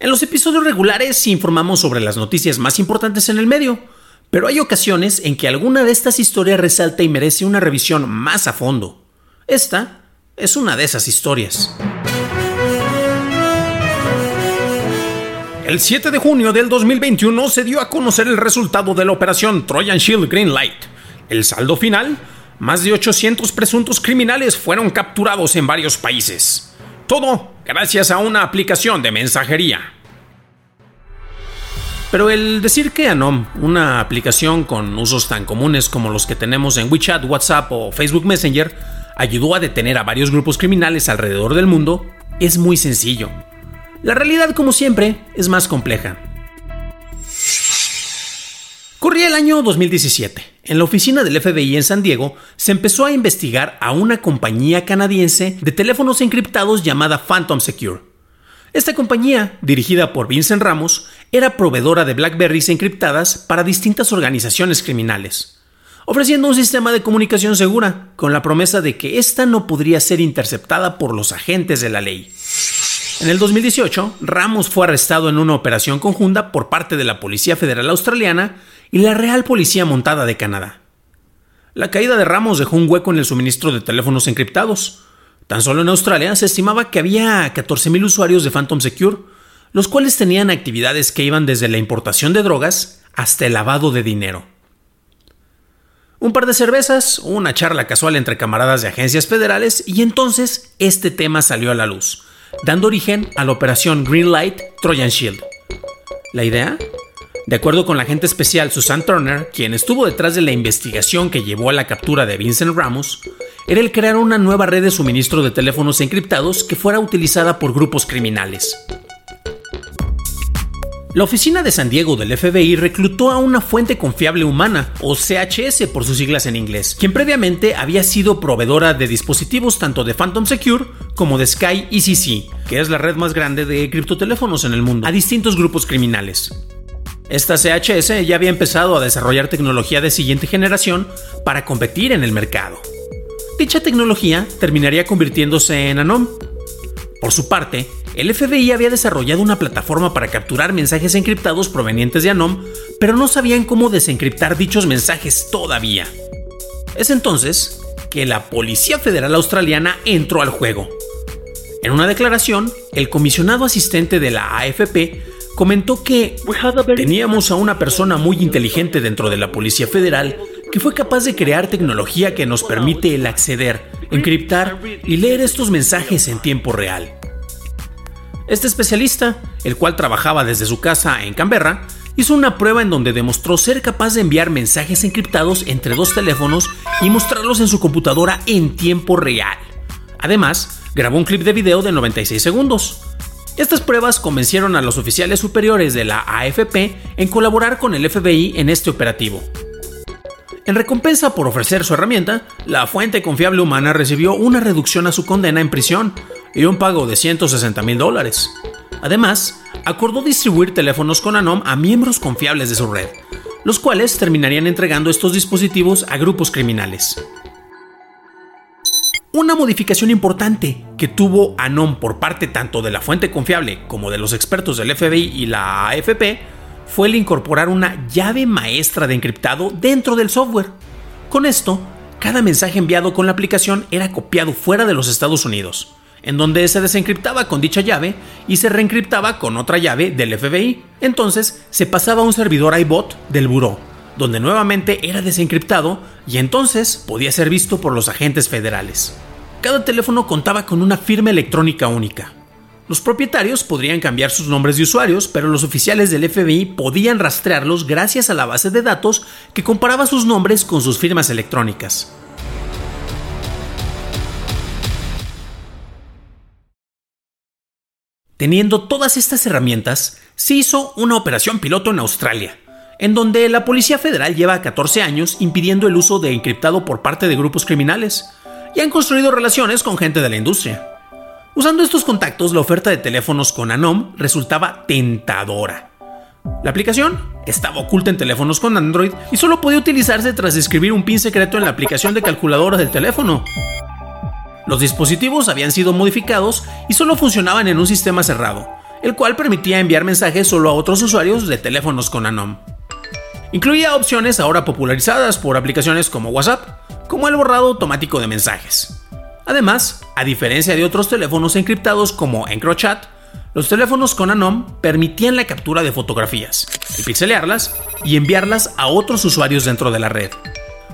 En los episodios regulares informamos sobre las noticias más importantes en el medio, pero hay ocasiones en que alguna de estas historias resalta y merece una revisión más a fondo. Esta es una de esas historias. El 7 de junio del 2021 se dio a conocer el resultado de la operación Trojan Shield Greenlight. El saldo final, más de 800 presuntos criminales fueron capturados en varios países. Todo gracias a una aplicación de mensajería. Pero el decir que Anom, una aplicación con usos tan comunes como los que tenemos en WeChat, WhatsApp o Facebook Messenger, ayudó a detener a varios grupos criminales alrededor del mundo, es muy sencillo. La realidad, como siempre, es más compleja. Corría el año 2017. En la oficina del FBI en San Diego se empezó a investigar a una compañía canadiense de teléfonos encriptados llamada Phantom Secure. Esta compañía, dirigida por Vincent Ramos, era proveedora de Blackberries encriptadas para distintas organizaciones criminales, ofreciendo un sistema de comunicación segura, con la promesa de que ésta no podría ser interceptada por los agentes de la ley. En el 2018, Ramos fue arrestado en una operación conjunta por parte de la Policía Federal Australiana y la Real Policía Montada de Canadá. La caída de Ramos dejó un hueco en el suministro de teléfonos encriptados. Tan solo en Australia se estimaba que había 14.000 usuarios de Phantom Secure, los cuales tenían actividades que iban desde la importación de drogas hasta el lavado de dinero. Un par de cervezas, una charla casual entre camaradas de agencias federales y entonces este tema salió a la luz dando origen a la operación Greenlight Trojan Shield. La idea, de acuerdo con la agente especial Susan Turner, quien estuvo detrás de la investigación que llevó a la captura de Vincent Ramos, era el crear una nueva red de suministro de teléfonos encriptados que fuera utilizada por grupos criminales. La oficina de San Diego del FBI reclutó a una fuente confiable humana, o CHS por sus siglas en inglés, quien previamente había sido proveedora de dispositivos tanto de Phantom Secure como de Sky ECC, que es la red más grande de criptoteléfonos en el mundo, a distintos grupos criminales. Esta CHS ya había empezado a desarrollar tecnología de siguiente generación para competir en el mercado. Dicha tecnología terminaría convirtiéndose en Anom. Por su parte, el FBI había desarrollado una plataforma para capturar mensajes encriptados provenientes de Anom, pero no sabían cómo desencriptar dichos mensajes todavía. Es entonces que la Policía Federal Australiana entró al juego. En una declaración, el comisionado asistente de la AFP comentó que teníamos a una persona muy inteligente dentro de la Policía Federal que fue capaz de crear tecnología que nos permite el acceder, encriptar y leer estos mensajes en tiempo real. Este especialista, el cual trabajaba desde su casa en Canberra, hizo una prueba en donde demostró ser capaz de enviar mensajes encriptados entre dos teléfonos y mostrarlos en su computadora en tiempo real. Además, grabó un clip de video de 96 segundos. Estas pruebas convencieron a los oficiales superiores de la AFP en colaborar con el FBI en este operativo. En recompensa por ofrecer su herramienta, la fuente confiable humana recibió una reducción a su condena en prisión, y un pago de 160 mil dólares. Además, acordó distribuir teléfonos con Anom a miembros confiables de su red, los cuales terminarían entregando estos dispositivos a grupos criminales. Una modificación importante que tuvo Anom por parte tanto de la fuente confiable como de los expertos del FBI y la AFP fue el incorporar una llave maestra de encriptado dentro del software. Con esto, cada mensaje enviado con la aplicación era copiado fuera de los Estados Unidos en donde se desencriptaba con dicha llave y se reencriptaba con otra llave del FBI. Entonces se pasaba a un servidor iBot del buró, donde nuevamente era desencriptado y entonces podía ser visto por los agentes federales. Cada teléfono contaba con una firma electrónica única. Los propietarios podrían cambiar sus nombres de usuarios, pero los oficiales del FBI podían rastrearlos gracias a la base de datos que comparaba sus nombres con sus firmas electrónicas. Teniendo todas estas herramientas, se hizo una operación piloto en Australia, en donde la Policía Federal lleva 14 años impidiendo el uso de encriptado por parte de grupos criminales y han construido relaciones con gente de la industria. Usando estos contactos, la oferta de teléfonos con Anom resultaba tentadora. La aplicación estaba oculta en teléfonos con Android y solo podía utilizarse tras escribir un pin secreto en la aplicación de calculadora del teléfono. Los dispositivos habían sido modificados y solo funcionaban en un sistema cerrado, el cual permitía enviar mensajes solo a otros usuarios de teléfonos con Anom. Incluía opciones ahora popularizadas por aplicaciones como WhatsApp, como el borrado automático de mensajes. Además, a diferencia de otros teléfonos encriptados como EncroChat, los teléfonos con Anom permitían la captura de fotografías, pixelearlas y enviarlas a otros usuarios dentro de la red.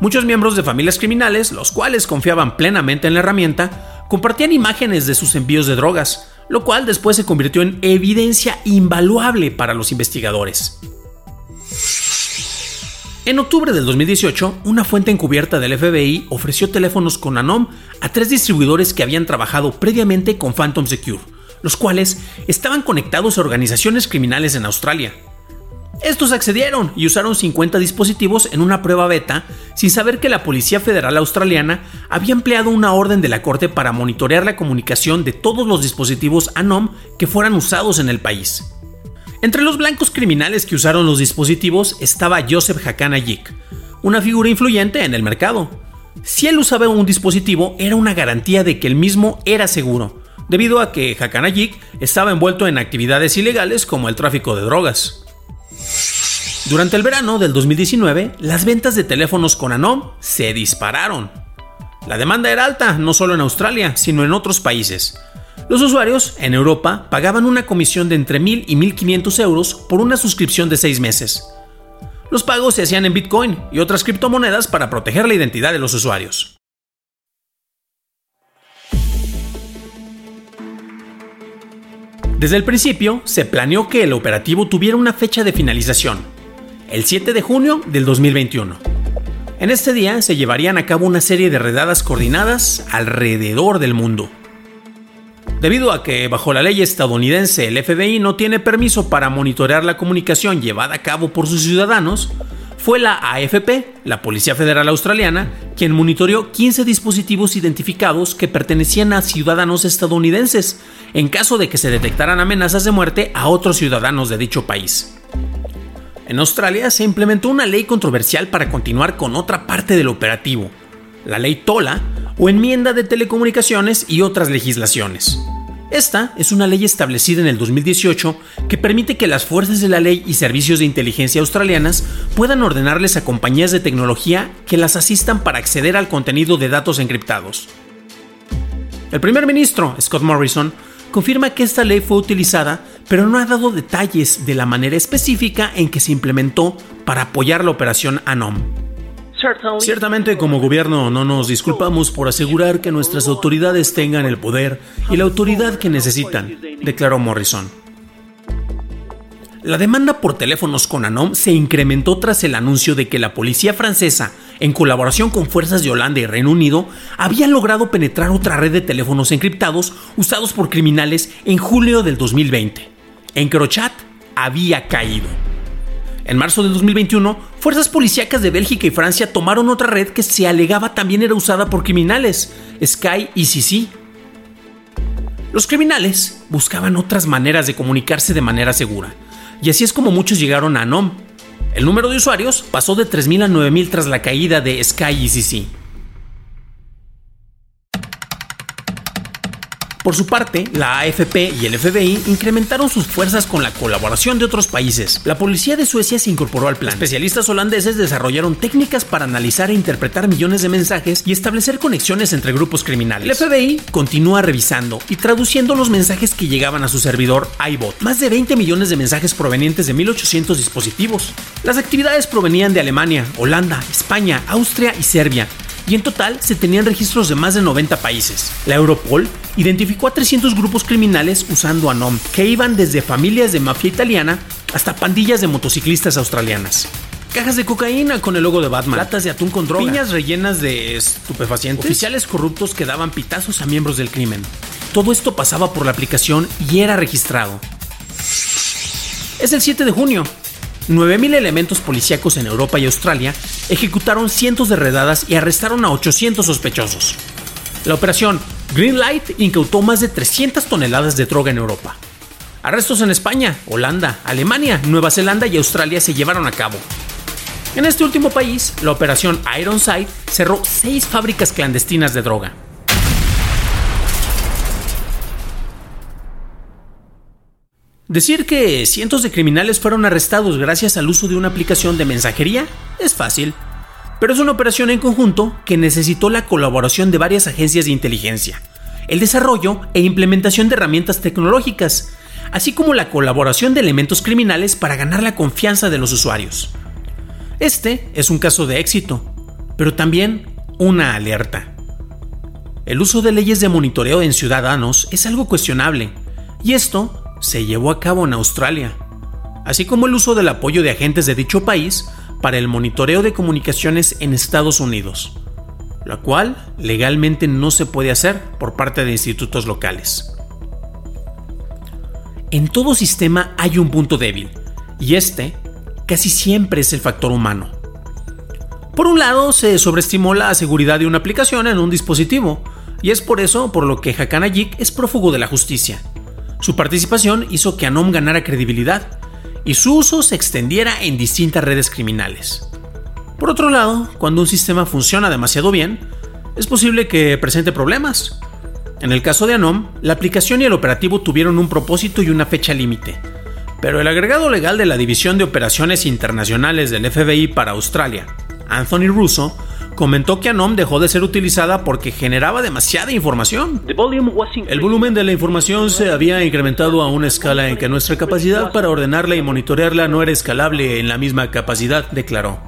Muchos miembros de familias criminales, los cuales confiaban plenamente en la herramienta, compartían imágenes de sus envíos de drogas, lo cual después se convirtió en evidencia invaluable para los investigadores. En octubre del 2018, una fuente encubierta del FBI ofreció teléfonos con Anom a tres distribuidores que habían trabajado previamente con Phantom Secure, los cuales estaban conectados a organizaciones criminales en Australia. Estos accedieron y usaron 50 dispositivos en una prueba beta sin saber que la Policía Federal Australiana había empleado una orden de la Corte para monitorear la comunicación de todos los dispositivos ANOM que fueran usados en el país. Entre los blancos criminales que usaron los dispositivos estaba Joseph Hakana Yik, una figura influyente en el mercado. Si él usaba un dispositivo era una garantía de que el mismo era seguro, debido a que Hakana Yik estaba envuelto en actividades ilegales como el tráfico de drogas. Durante el verano del 2019, las ventas de teléfonos con Anom se dispararon. La demanda era alta, no solo en Australia, sino en otros países. Los usuarios en Europa pagaban una comisión de entre 1.000 y 1.500 euros por una suscripción de 6 meses. Los pagos se hacían en Bitcoin y otras criptomonedas para proteger la identidad de los usuarios. Desde el principio, se planeó que el operativo tuviera una fecha de finalización, el 7 de junio del 2021. En este día se llevarían a cabo una serie de redadas coordinadas alrededor del mundo. Debido a que bajo la ley estadounidense el FBI no tiene permiso para monitorear la comunicación llevada a cabo por sus ciudadanos, fue la AFP, la Policía Federal Australiana, quien monitoreó 15 dispositivos identificados que pertenecían a ciudadanos estadounidenses, en caso de que se detectaran amenazas de muerte a otros ciudadanos de dicho país. En Australia se implementó una ley controversial para continuar con otra parte del operativo, la ley TOLA o enmienda de telecomunicaciones y otras legislaciones. Esta es una ley establecida en el 2018 que permite que las fuerzas de la ley y servicios de inteligencia australianas puedan ordenarles a compañías de tecnología que las asistan para acceder al contenido de datos encriptados. El primer ministro, Scott Morrison, confirma que esta ley fue utilizada, pero no ha dado detalles de la manera específica en que se implementó para apoyar la operación ANOM. Ciertamente como gobierno no nos disculpamos por asegurar que nuestras autoridades tengan el poder y la autoridad que necesitan, declaró Morrison. La demanda por teléfonos con ANOM se incrementó tras el anuncio de que la policía francesa, en colaboración con fuerzas de Holanda y Reino Unido, había logrado penetrar otra red de teléfonos encriptados usados por criminales en julio del 2020. Encrochat había caído. En marzo del 2021, fuerzas policíacas de Bélgica y Francia tomaron otra red que se alegaba también era usada por criminales, Sky y CC. Los criminales buscaban otras maneras de comunicarse de manera segura y así es como muchos llegaron a NOM. El número de usuarios pasó de 3.000 a 9.000 tras la caída de Sky y CC. Por su parte, la AFP y el FBI incrementaron sus fuerzas con la colaboración de otros países. La policía de Suecia se incorporó al plan. Especialistas holandeses desarrollaron técnicas para analizar e interpretar millones de mensajes y establecer conexiones entre grupos criminales. El FBI continúa revisando y traduciendo los mensajes que llegaban a su servidor iBot. Más de 20 millones de mensajes provenientes de 1800 dispositivos. Las actividades provenían de Alemania, Holanda, España, Austria y Serbia y en total se tenían registros de más de 90 países. La Europol identificó a 300 grupos criminales usando ANOM, que iban desde familias de mafia italiana hasta pandillas de motociclistas australianas. Cajas de cocaína con el logo de Batman, latas de atún con droga, piñas rellenas de estupefacientes, oficiales corruptos que daban pitazos a miembros del crimen. Todo esto pasaba por la aplicación y era registrado. Es el 7 de junio, 9.000 elementos policíacos en Europa y Australia ejecutaron cientos de redadas y arrestaron a 800 sospechosos. La operación Greenlight incautó más de 300 toneladas de droga en Europa. Arrestos en España, Holanda, Alemania, Nueva Zelanda y Australia se llevaron a cabo. En este último país, la operación Ironside cerró seis fábricas clandestinas de droga. Decir que cientos de criminales fueron arrestados gracias al uso de una aplicación de mensajería es fácil, pero es una operación en conjunto que necesitó la colaboración de varias agencias de inteligencia, el desarrollo e implementación de herramientas tecnológicas, así como la colaboración de elementos criminales para ganar la confianza de los usuarios. Este es un caso de éxito, pero también una alerta. El uso de leyes de monitoreo en ciudadanos es algo cuestionable, y esto se llevó a cabo en Australia, así como el uso del apoyo de agentes de dicho país para el monitoreo de comunicaciones en Estados Unidos, lo cual legalmente no se puede hacer por parte de institutos locales. En todo sistema hay un punto débil, y este casi siempre es el factor humano. Por un lado, se sobreestimó la seguridad de una aplicación en un dispositivo, y es por eso por lo que Hakanajik es prófugo de la justicia. Su participación hizo que Anom ganara credibilidad y su uso se extendiera en distintas redes criminales. Por otro lado, cuando un sistema funciona demasiado bien, es posible que presente problemas. En el caso de Anom, la aplicación y el operativo tuvieron un propósito y una fecha límite, pero el agregado legal de la División de Operaciones Internacionales del FBI para Australia, Anthony Russo, comentó que Anom dejó de ser utilizada porque generaba demasiada información. El volumen de la información se había incrementado a una escala en que nuestra capacidad para ordenarla y monitorearla no era escalable en la misma capacidad, declaró.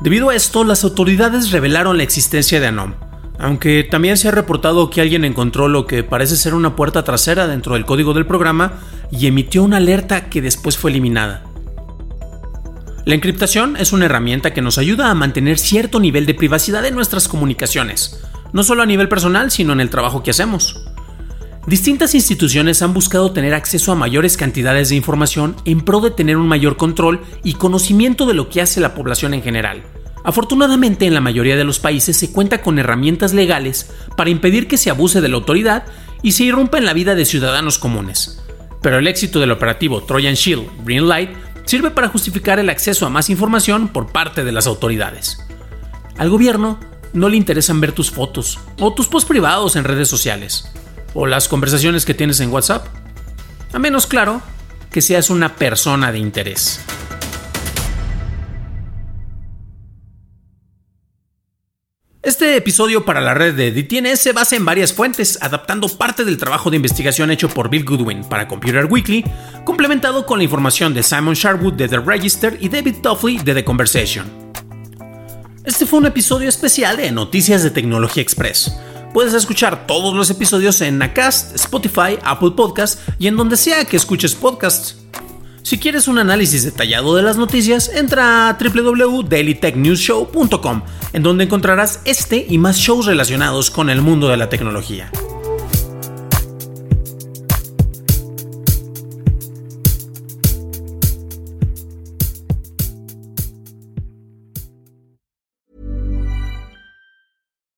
Debido a esto, las autoridades revelaron la existencia de Anom, aunque también se ha reportado que alguien encontró lo que parece ser una puerta trasera dentro del código del programa y emitió una alerta que después fue eliminada. La encriptación es una herramienta que nos ayuda a mantener cierto nivel de privacidad en nuestras comunicaciones, no solo a nivel personal, sino en el trabajo que hacemos. Distintas instituciones han buscado tener acceso a mayores cantidades de información en pro de tener un mayor control y conocimiento de lo que hace la población en general. Afortunadamente en la mayoría de los países se cuenta con herramientas legales para impedir que se abuse de la autoridad y se irrumpa en la vida de ciudadanos comunes. Pero el éxito del operativo Trojan Shield Greenlight sirve para justificar el acceso a más información por parte de las autoridades. Al gobierno no le interesan ver tus fotos o tus posts privados en redes sociales o las conversaciones que tienes en WhatsApp, a menos claro que seas una persona de interés. Este episodio para la red de DTNS se basa en varias fuentes, adaptando parte del trabajo de investigación hecho por Bill Goodwin para Computer Weekly, complementado con la información de Simon Sharwood de The Register y David Toffley de The Conversation. Este fue un episodio especial de Noticias de Tecnología Express. Puedes escuchar todos los episodios en Acast, Spotify, Apple Podcasts y en donde sea que escuches podcasts. Si quieres un análisis detallado de las noticias, entra a www.dailytechnewsshow.com, en donde encontrarás este y más shows relacionados con el mundo de la tecnología.